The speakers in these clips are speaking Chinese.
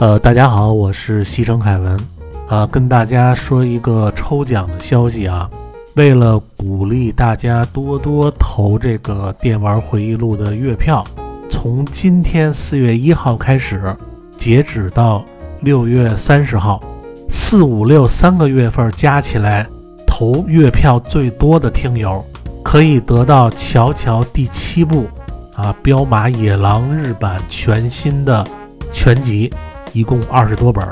呃，大家好，我是西城凯文，啊，跟大家说一个抽奖的消息啊。为了鼓励大家多多投这个电玩回忆录的月票，从今天四月一号开始，截止到六月三十号，四五六三个月份加起来投月票最多的听友，可以得到《乔乔》第七部啊，《彪马野狼》日版全新的全集。一共二十多本，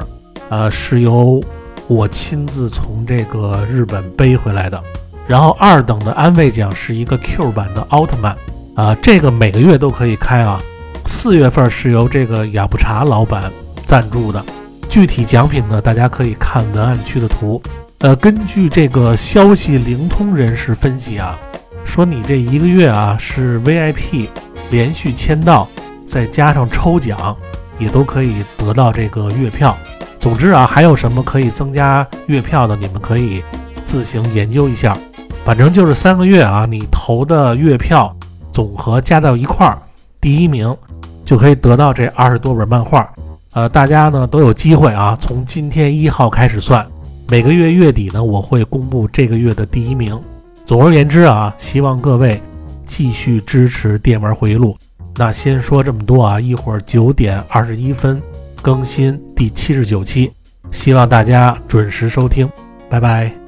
呃，是由我亲自从这个日本背回来的。然后二等的安慰奖是一个 Q 版的奥特曼，啊，这个每个月都可以开啊。四月份是由这个雅布茶老板赞助的，具体奖品呢，大家可以看文案区的图。呃，根据这个消息灵通人士分析啊，说你这一个月啊是 VIP 连续签到，再加上抽奖。也都可以得到这个月票。总之啊，还有什么可以增加月票的，你们可以自行研究一下。反正就是三个月啊，你投的月票总和加到一块儿，第一名就可以得到这二十多本漫画。呃，大家呢都有机会啊，从今天一号开始算，每个月月底呢我会公布这个月的第一名。总而言之啊，希望各位继续支持电玩回忆录。那先说这么多啊，一会儿九点二十一分更新第七十九期，希望大家准时收听，拜拜。